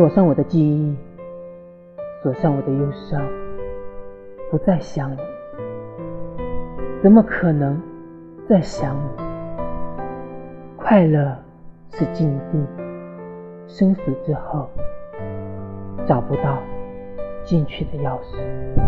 锁上我的记忆锁上我的忧伤不再想你怎么可能再想你快乐是禁地生死之后找不到进去的钥匙。